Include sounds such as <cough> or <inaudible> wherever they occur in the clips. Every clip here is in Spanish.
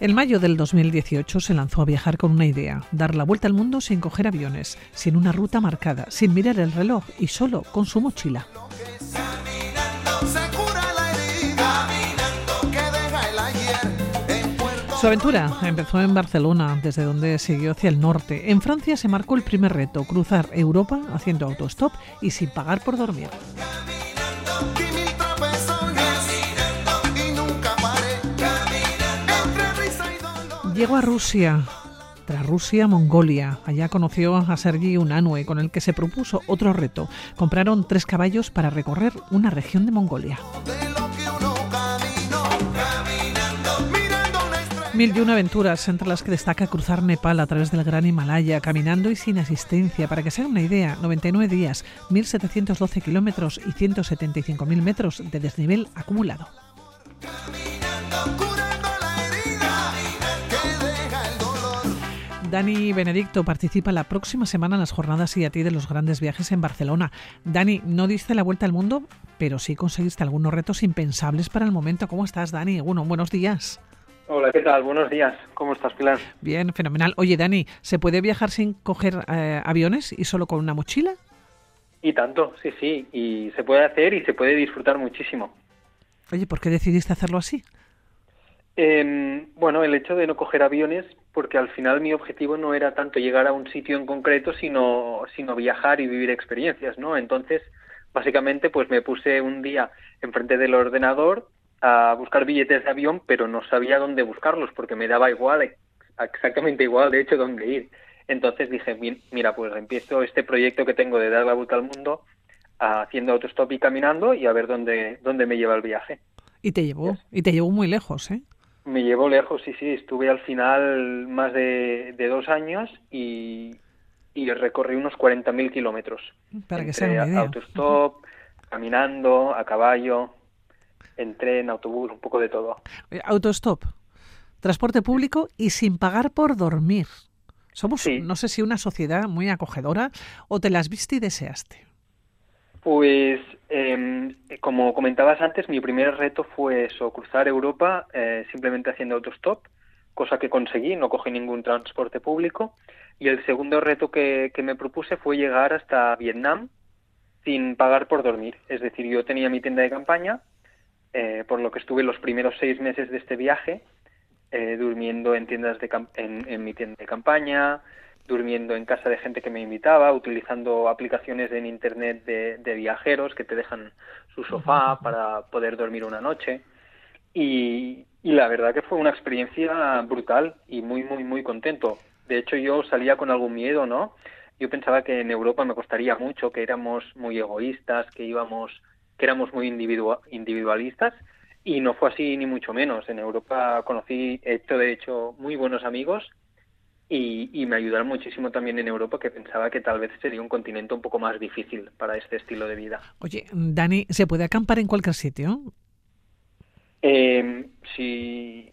En mayo del 2018 se lanzó a viajar con una idea, dar la vuelta al mundo sin coger aviones, sin una ruta marcada, sin mirar el reloj y solo con su mochila. Su aventura empezó en Barcelona, desde donde siguió hacia el norte. En Francia se marcó el primer reto, cruzar Europa haciendo autostop y sin pagar por dormir. Llegó a Rusia, tras Rusia, Mongolia. Allá conoció a Sergi Unanue, con el que se propuso otro reto. Compraron tres caballos para recorrer una región de Mongolia. Mil y una aventuras, entre las que destaca cruzar Nepal a través del Gran Himalaya, caminando y sin asistencia. Para que se hagan una idea, 99 días, 1.712 kilómetros y 175.000 metros de desnivel acumulado. Dani Benedicto participa la próxima semana en las jornadas y a ti de los grandes viajes en Barcelona. Dani, no diste la vuelta al mundo, pero sí conseguiste algunos retos impensables para el momento. ¿Cómo estás, Dani? Bueno, buenos días. Hola, ¿qué tal? Buenos días. ¿Cómo estás, Pilar? Bien, fenomenal. Oye, Dani, ¿se puede viajar sin coger eh, aviones y solo con una mochila? Y tanto, sí, sí. Y se puede hacer y se puede disfrutar muchísimo. Oye, ¿por qué decidiste hacerlo así? Eh, bueno, el hecho de no coger aviones, porque al final mi objetivo no era tanto llegar a un sitio en concreto, sino, sino viajar y vivir experiencias, ¿no? Entonces, básicamente, pues me puse un día enfrente del ordenador a buscar billetes de avión, pero no sabía dónde buscarlos, porque me daba igual, exactamente igual, de hecho, dónde ir. Entonces dije, mira, pues empiezo este proyecto que tengo de dar la vuelta al mundo haciendo autostop y caminando y a ver dónde, dónde me lleva el viaje. Y te llevó, y te llevó muy lejos, ¿eh? Me llevó lejos, sí, sí. Estuve al final más de, dos años y, y recorrí unos 40.000 kilómetros. Para que sea una idea. Autostop, caminando, a caballo, en tren, autobús, un poco de todo. Autostop, transporte público y sin pagar por dormir. Somos, no sé si una sociedad muy acogedora o te las viste y deseaste. Pues, eh, como comentabas antes, mi primer reto fue eso, cruzar Europa eh, simplemente haciendo autostop, cosa que conseguí, no cogí ningún transporte público. Y el segundo reto que, me propuse fue llegar hasta Vietnam sin pagar por dormir. Es decir, yo tenía mi tienda de campaña, eh, por lo que estuve los primeros seis meses de este viaje eh, durmiendo en tiendas de en mi tienda de campaña, durmiendo en casa de gente que me invitaba, utilizando aplicaciones en internet de, viajeros que te dejan su sofá para poder dormir una noche. Y, la verdad que fue una experiencia brutal y muy, muy, muy contento. De hecho, yo salía con algún miedo, ¿no? Yo pensaba que en Europa me costaría mucho, que éramos muy egoístas, que íbamos, que éramos muy individualistas, y no fue así ni mucho menos. En Europa conocí, he hecho de hecho muy buenos amigos y, me ayudaron muchísimo también en Europa, que pensaba que tal vez sería un continente un poco más difícil para este estilo de vida. Oye, Dani, ¿se puede acampar en cualquier sitio? Eh, si,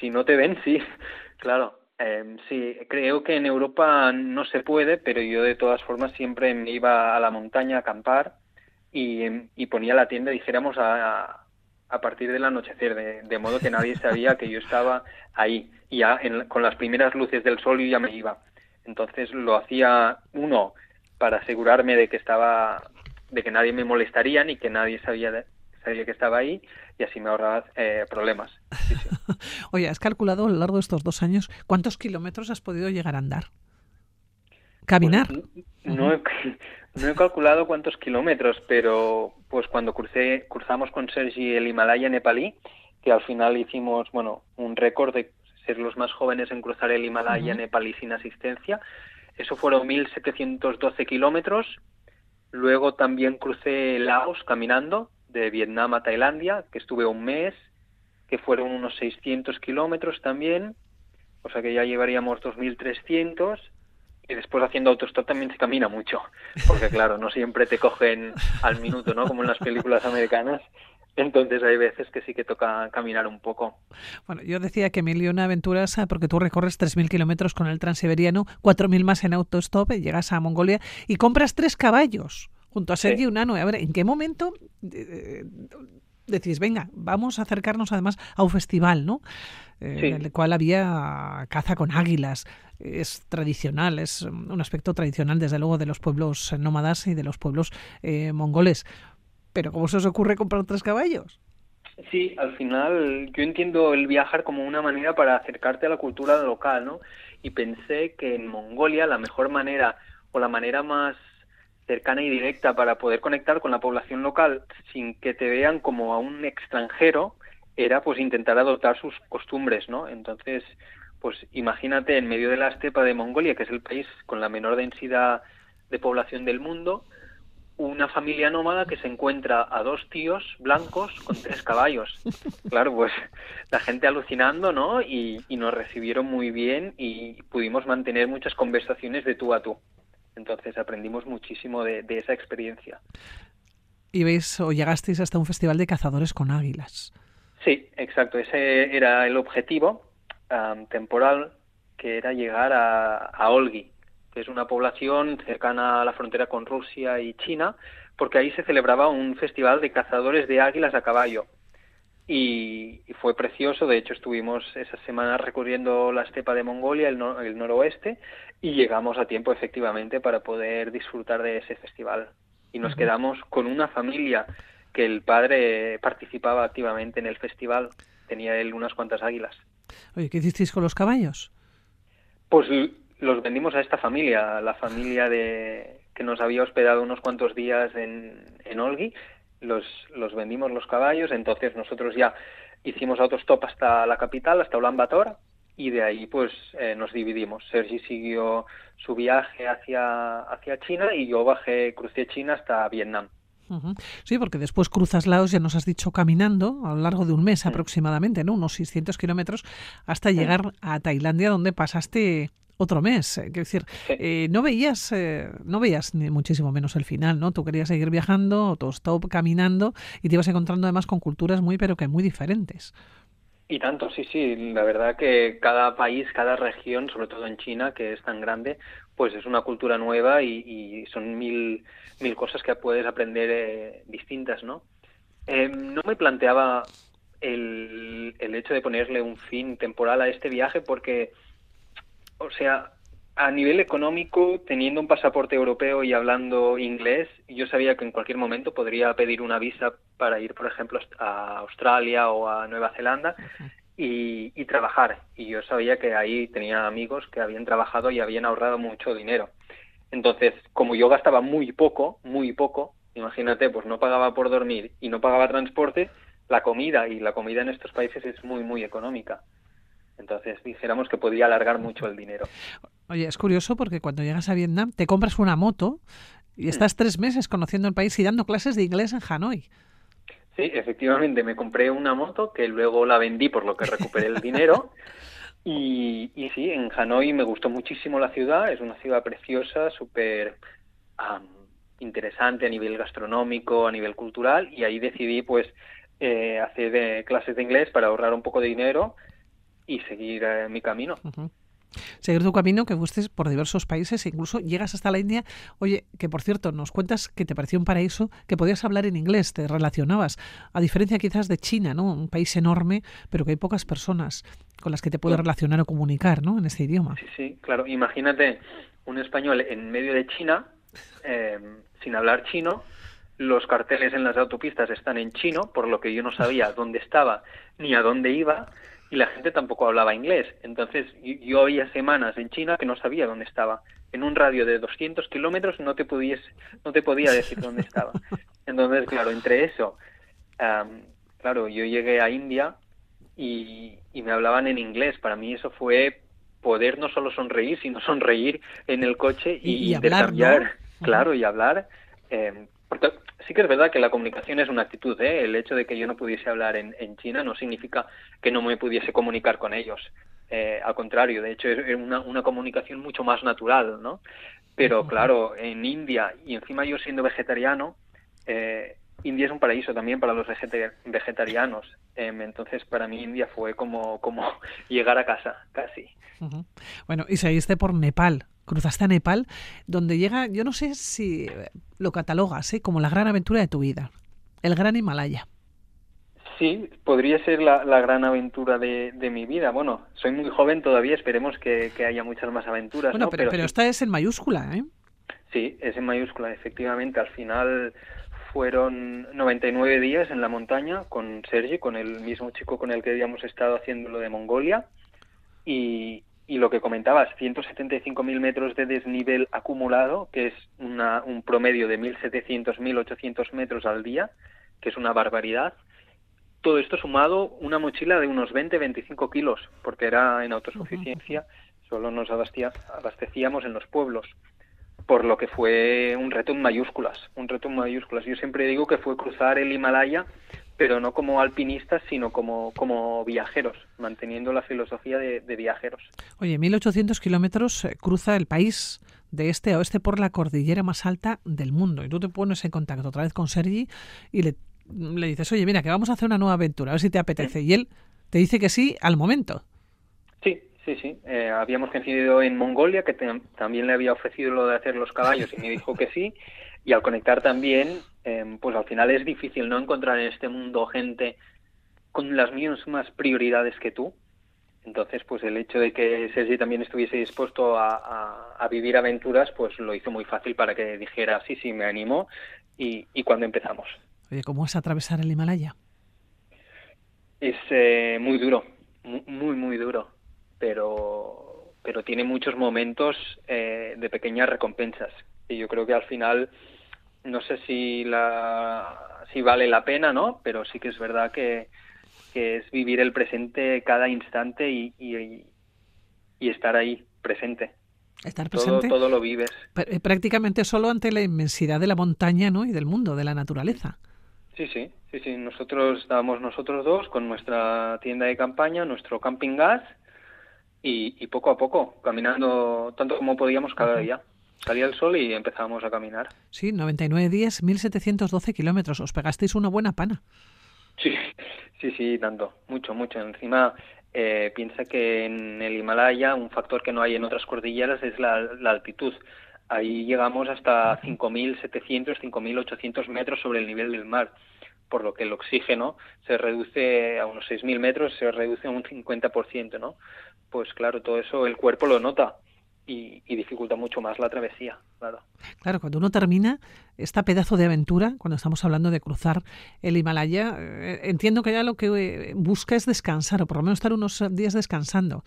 si no te ven, sí, <laughs> claro. Eh, sí, creo que en Europa no se puede, pero yo de todas formas siempre me iba a la montaña a acampar y, y ponía la tienda, dijéramos, a, a partir del anochecer, de, modo que nadie sabía que yo estaba ahí. Y ya con las primeras luces del sol yo ya me iba. Entonces lo hacía uno para asegurarme de que estaba, de que nadie me molestaría ni que nadie sabía, sabía que estaba ahí y así me ahorraba eh, problemas. <laughs> Oye, ¿has calculado a lo largo de estos dos años cuántos kilómetros has podido llegar a andar? ¿Caminar? Pues, no, <laughs> no he calculado cuántos kilómetros, pero pues cuando crucé, cruzamos con Sergi el Himalaya nepalí, que al final hicimos, bueno, un récord de ser los más jóvenes en cruzar el Himalaya nepalí sin asistencia. Eso fueron 1.712 kilómetros. Luego también crucé Laos caminando, de Vietnam a Tailandia, que estuve un mes, que fueron unos 600 kilómetros también, o sea que ya llevaríamos 2.300 y después haciendo autostop también se camina mucho, porque claro, no siempre te cogen al minuto, ¿no? Como en las películas americanas. Entonces hay veces que sí que toca caminar un poco. Bueno, yo decía que mil y una aventuras ah, porque tú recorres 3.000 kilómetros con el transiberiano, 4.000 más en autostop, llegas a Mongolia y compras tres caballos. junto a Sergi Unano. A ver, ¿en qué momento eh, decís, venga, vamos a acercarnos además a un festival, ¿no? Eh, en el cual había caza con águilas. Es tradicional, es un aspecto tradicional, desde luego, de los pueblos nómadas y de los pueblos eh, mongoles. Pero ¿cómo se os ocurre comprar tres caballos? Sí, al final yo entiendo el viajar como una manera para acercarte a la cultura local, ¿no? Y pensé que en Mongolia la mejor manera o la manera más cercana y directa para poder conectar con la población local sin que te vean como a un extranjero era pues intentar adoptar sus costumbres, ¿no? Entonces, pues imagínate en medio de la estepa de Mongolia, que es el país con la menor densidad de población del mundo, una familia nómada que se encuentra a dos tíos blancos con tres caballos. <laughs> Claro, pues la gente alucinando, ¿no? Y, y nos recibieron muy bien y pudimos mantener muchas conversaciones de tú a tú. Entonces aprendimos muchísimo de, esa experiencia. Y veis, o llegasteis hasta un festival de cazadores con águilas. Sí, exacto. Ese era el objetivo temporal, que era llegar a, a Olgi, que es una población cercana a la frontera con Rusia y China, porque ahí se celebraba un festival de cazadores de águilas a caballo y, fue precioso. De hecho, estuvimos esa semana recorriendo la estepa de Mongolia, el, noroeste, y llegamos a tiempo efectivamente para poder disfrutar de ese festival. Y nos quedamos con una familia que el padre participaba activamente en el festival. Tenía él unas cuantas águilas. Oye, ¿qué hicisteis con los caballos? Pues los vendimos a esta familia, la familia de que nos había hospedado unos cuantos días en, Olgi los, los vendimos los caballos, entonces nosotros ya hicimos autostop hasta la capital, hasta Ulaanbaatar, y de ahí pues eh, nos dividimos. Sergi siguió su viaje hacia, hacia China y yo bajé, crucé China hasta Vietnam. Sí, porque después cruzas Laos, ya nos has dicho, caminando a lo largo de un mes aproximadamente, ¿no? Unos 600 kilómetros, hasta llegar a Tailandia, donde pasaste otro mes. Eh, quiero decir, eh, no veías, eh, no veías ni muchísimo menos el final, ¿no? Tú querías seguir viajando, tú stop caminando y te ibas encontrando además con culturas muy, pero que muy diferentes. Y tanto, sí, sí. La verdad que cada país, cada región, sobre todo en China, que es tan grande, pues es una cultura nueva y, son mil, mil cosas que puedes aprender distintas, ¿no? no me planteaba el, el hecho de ponerle un fin temporal a este viaje porque o sea, a nivel económico, teniendo un pasaporte europeo y hablando inglés, yo sabía que en cualquier momento podría pedir una visa para ir, por ejemplo, a Australia o a Nueva Zelanda y, y, trabajar. Y yo sabía que ahí tenía amigos que habían trabajado y habían ahorrado mucho dinero. Entonces, como yo gastaba muy poco, muy poco, imagínate, pues no pagaba por dormir y no pagaba transporte, la comida y la comida en estos países es muy, muy económica. Entonces dijéramos que podría alargar mucho el dinero. Oye, es curioso porque cuando llegas a Vietnam te compras una moto y estás tres meses conociendo el país y dando clases de inglés en Hanoi. Sí, efectivamente, me compré una moto que luego la vendí por lo que recuperé el dinero. <laughs> Y, y sí, en Hanoi me gustó muchísimo la ciudad, es una ciudad preciosa, súper interesante a nivel gastronómico, a nivel cultural, y ahí decidí pues eh, hacer de clases de inglés para ahorrar un poco de dinero y seguir eh, mi camino. Seguir tu camino, que gustes por diversos países e incluso llegas hasta la India. Oye, que por cierto, nos cuentas que te pareció un paraíso, que podías hablar en inglés, te relacionabas, a diferencia quizás de China, ¿no? Un país enorme, pero que hay pocas personas con las que te puedes relacionar o comunicar, ¿no? En este idioma. Sí, sí, claro. Imagínate un español en medio de China, eh, sin hablar chino, los carteles en las autopistas están en chino, por lo que yo no sabía dónde estaba ni a dónde iba, y la gente tampoco hablaba inglés. Entonces yo había semanas en China que no sabía dónde estaba. En un radio de 200 kilómetros no te, podías, no te podía decir dónde estaba. <laughs> Entonces, claro, entre eso, claro, yo llegué a India y, y me hablaban en inglés. Para mí eso fue poder no solo sonreír, sino sonreír en el coche y, intercambiar, claro, y hablar. Eh, porque sí que es verdad que la comunicación es una actitud, ¿eh? El hecho de que yo no pudiese hablar en, en China no significa que no me pudiese comunicar con ellos. Eh, al contrario, de hecho es una, una comunicación mucho más natural, ¿no? Pero claro, en India, y encima yo siendo vegetariano, eh, India es un paraíso también para los vegetarianos. Em, entonces, para mí India fue como, como <laughs> llegar a casa, casi. Bueno, y seguiste por Nepal, cruzaste a Nepal, donde llega, yo no sé si lo catalogas ¿eh? como la gran aventura de tu vida, el gran Himalaya. Sí, podría ser la, gran aventura de, mi vida. Bueno, soy muy joven todavía, esperemos que, haya muchas más aventuras. Bueno, pero, pero, esta es en mayúscula, ¿eh? Sí, es en mayúscula, efectivamente. Al final fueron 99 días en la montaña con Sergi, con el mismo chico con el que habíamos estado haciendo lo de Mongolia. Y, y lo que comentabas, 175.000 metros de desnivel acumulado, que es una, un promedio de 1.700, 1.800 metros al día, que es una barbaridad todo esto sumado una mochila de unos 20-25 kilos, porque era en autosuficiencia, solo nos abastecíamos en los pueblos, por lo que fue un reto en mayúsculas, un reto en mayúsculas. Yo siempre digo que fue cruzar el Himalaya, pero no como alpinistas, sino como, como viajeros, manteniendo la filosofía de, viajeros. Oye, 1.800 kilómetros eh, cruza el país de este a oeste por la cordillera más alta del mundo. Y tú te pones en contacto otra vez con Sergi y le le dices, oye, mira, que vamos a hacer una nueva aventura, a ver si te apetece. Y él te dice que sí al momento. Sí, sí, sí. Eh, habíamos coincidido en Mongolia, que también le había ofrecido lo de hacer los caballos y me dijo que sí. Y al conectar también, em, pues al final es difícil no encontrar en este mundo gente con las mismas prioridades que tú. Entonces, pues el hecho de que Sergi también estuviese dispuesto a, a, vivir aventuras, pues lo hizo muy fácil para que dijera, sí, sí, me animó. Y, y cuando empezamos. Oye, ¿cómo es atravesar el Himalaya? Es eh, muy duro, muy, muy duro, pero, pero tiene muchos momentos eh, de pequeñas recompensas. Y yo creo que al final, no sé si, la, si vale la pena, ¿no? Pero sí que es verdad que, que es vivir el presente cada instante y, y, estar ahí, presente. Estar presente. Todo, todo, lo vives. Eh, prácticamente solo ante la inmensidad de la montaña ¿no? y del mundo, de la naturaleza. Sí, sí, sí, sí. Nosotros estábamos nosotros dos con nuestra tienda de campaña, nuestro camping gas y, poco a poco, caminando tanto como podíamos cada día. Salía el sol y empezábamos a caminar. Sí, 99 días, 1712 kilómetros. Os pegasteis una buena pana. Sí, sí, sí, tanto. Mucho, mucho. Encima, eh, piensa que en el Himalaya un factor que no hay en otras cordilleras es la, la altitud. Ahí llegamos hasta 5.700, 5.800 metros sobre el nivel del mar, por lo que el oxígeno se reduce a unos 6.000 metros, se reduce a un 50%, ¿no? Pues claro, todo eso el cuerpo lo nota y, dificulta mucho más la travesía, claro. Claro, cuando uno termina esta pedazo de aventura, cuando estamos hablando de cruzar el Himalaya, eh, entiendo que ya lo que eh, busca es descansar, o por lo menos estar unos días descansando.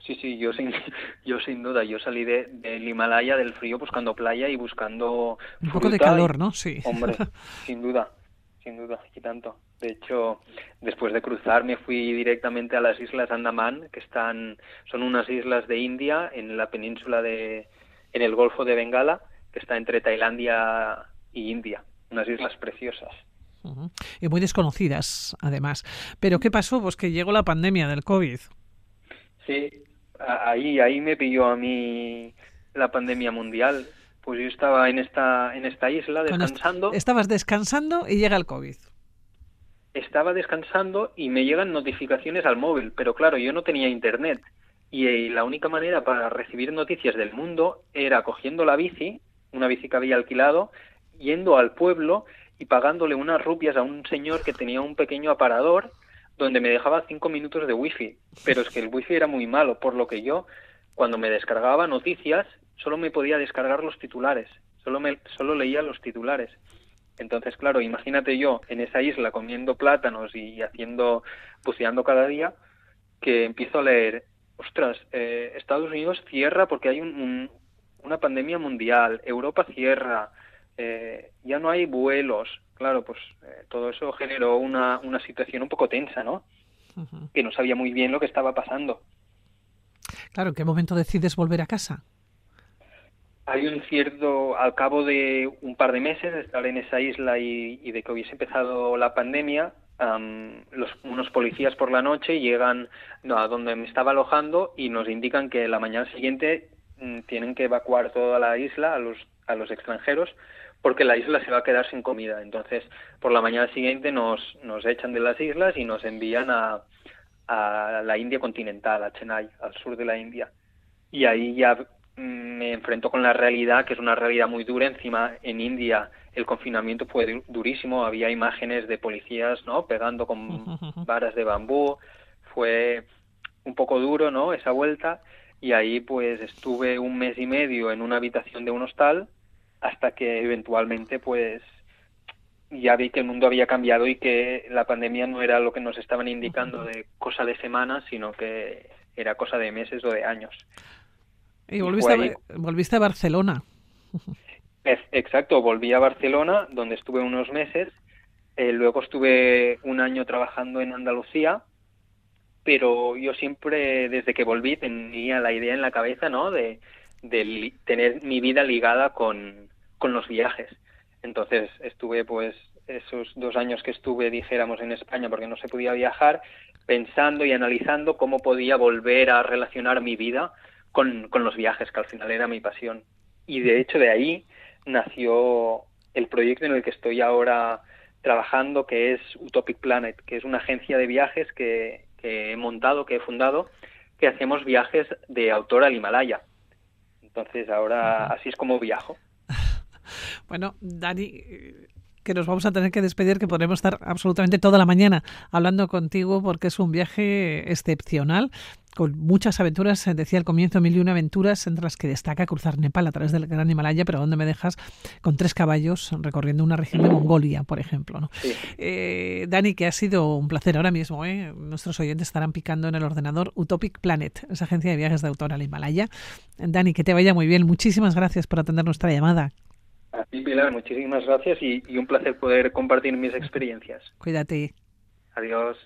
Sí, sí, yo sin, <laughs> yo sin duda, yo salí de, del Himalaya, del frío, buscando playa y buscando... Un poco de calor, ¿no? Sí. Hombre, <laughs> sin duda, sin duda, y tanto. De hecho, después de cruzar me fui directamente a las Islas Andaman, que están, son unas islas de India en la península de, en el Golfo de Bengala, que está entre Tailandia y India, unas islas preciosas. Y muy desconocidas, además. Pero ¿qué pasó? Pues que llegó la pandemia del COVID. Sí, ahí, ahí me pilló a mí la pandemia mundial. Pues yo estaba en esta, en esta isla descansando. Estabas descansando y llega el COVID. Estaba descansando y me llegan notificaciones al móvil, pero claro, yo no tenía internet. Y eh, la única manera para recibir noticias del mundo era cogiendo la bici, una bici que había alquilado, yendo al pueblo y pagándole unas rupias a un señor que tenía un pequeño aparador donde me dejaba cinco minutos de wifi, pero es que el wifi era muy malo, por lo que yo, cuando me descargaba noticias, solo me podía descargar los titulares, solo, me, solo leía los titulares. Entonces, claro, imagínate yo en esa isla comiendo plátanos y haciendo, buceando cada día, que empiezo a leer, ostras, eh, Estados Unidos cierra porque hay una pandemia mundial, Europa cierra, eh, ya no hay vuelos, claro, pues eh, todo eso generó una, una situación un poco tensa, ¿no? Que no sabía muy bien lo que estaba pasando. Claro, ¿en qué momento decides volver a casa? Hay un cierto, al cabo de un par de meses de estar en esa isla y, de que hubiese empezado la pandemia, los, unos policías por la noche llegan a donde me estaba alojando y nos indican que la mañana siguiente mm, tienen que evacuar toda la isla a los, a los extranjeros porque la isla se va a quedar sin comida. Entonces, por la mañana siguiente nos, nos echan de las islas y nos envían a, a la India continental, a Chennai, al sur de la India. y ahí ya me enfrento con la realidad, que es una realidad muy dura. Encima, en India el confinamiento fue durísimo, había imágenes de policías, ¿no? Pegando con <laughs> varas de bambú. Fue un poco duro, ¿no? Esa vuelta. Y ahí pues estuve un mes y medio en una habitación de un hostal hasta que eventualmente pues ya vi que el mundo había cambiado y que la pandemia no era lo que nos estaban indicando de cosa de semanas, sino que era cosa de meses o de años. Y volviste, a, volviste a Barcelona. exacto, volví a Barcelona, donde estuve unos meses. Eh, luego estuve un año trabajando en Andalucía, pero yo siempre, desde que volví, tenía la idea en la cabeza, ¿no? De, de tener mi vida ligada con, con los viajes. Entonces estuve pues esos dos años que estuve, dijéramos, en España porque no se podía viajar, pensando y analizando cómo podía volver a relacionar mi vida con, con los viajes, que al final era mi pasión. Y de hecho de ahí nació el proyecto en el que estoy ahora trabajando, que es Utopic Planet, que es una agencia de viajes que, que he montado, que he fundado, que hacemos viajes de autor al Himalaya. Entonces ahora así es como viajo. <laughs> Bueno, Dani, que nos vamos a tener que despedir, que podremos estar absolutamente toda la mañana hablando contigo porque es un viaje excepcional con muchas aventuras, decía al comienzo, mil y una aventuras, entre las que destaca cruzar Nepal a través del Gran Himalaya, pero donde me dejas con tres caballos recorriendo una región de Mongolia, por ejemplo. ¿no? Eh, Dani, que ha sido un placer ahora mismo. ¿eh? Nuestros oyentes estarán picando en el ordenador Utopic Planet, esa agencia de viajes de autor al Himalaya. Dani, que te vaya muy bien. Muchísimas gracias por atender nuestra llamada. A ti, Pilar, muchísimas gracias y, y un placer poder compartir mis experiencias. Cuídate. Adiós.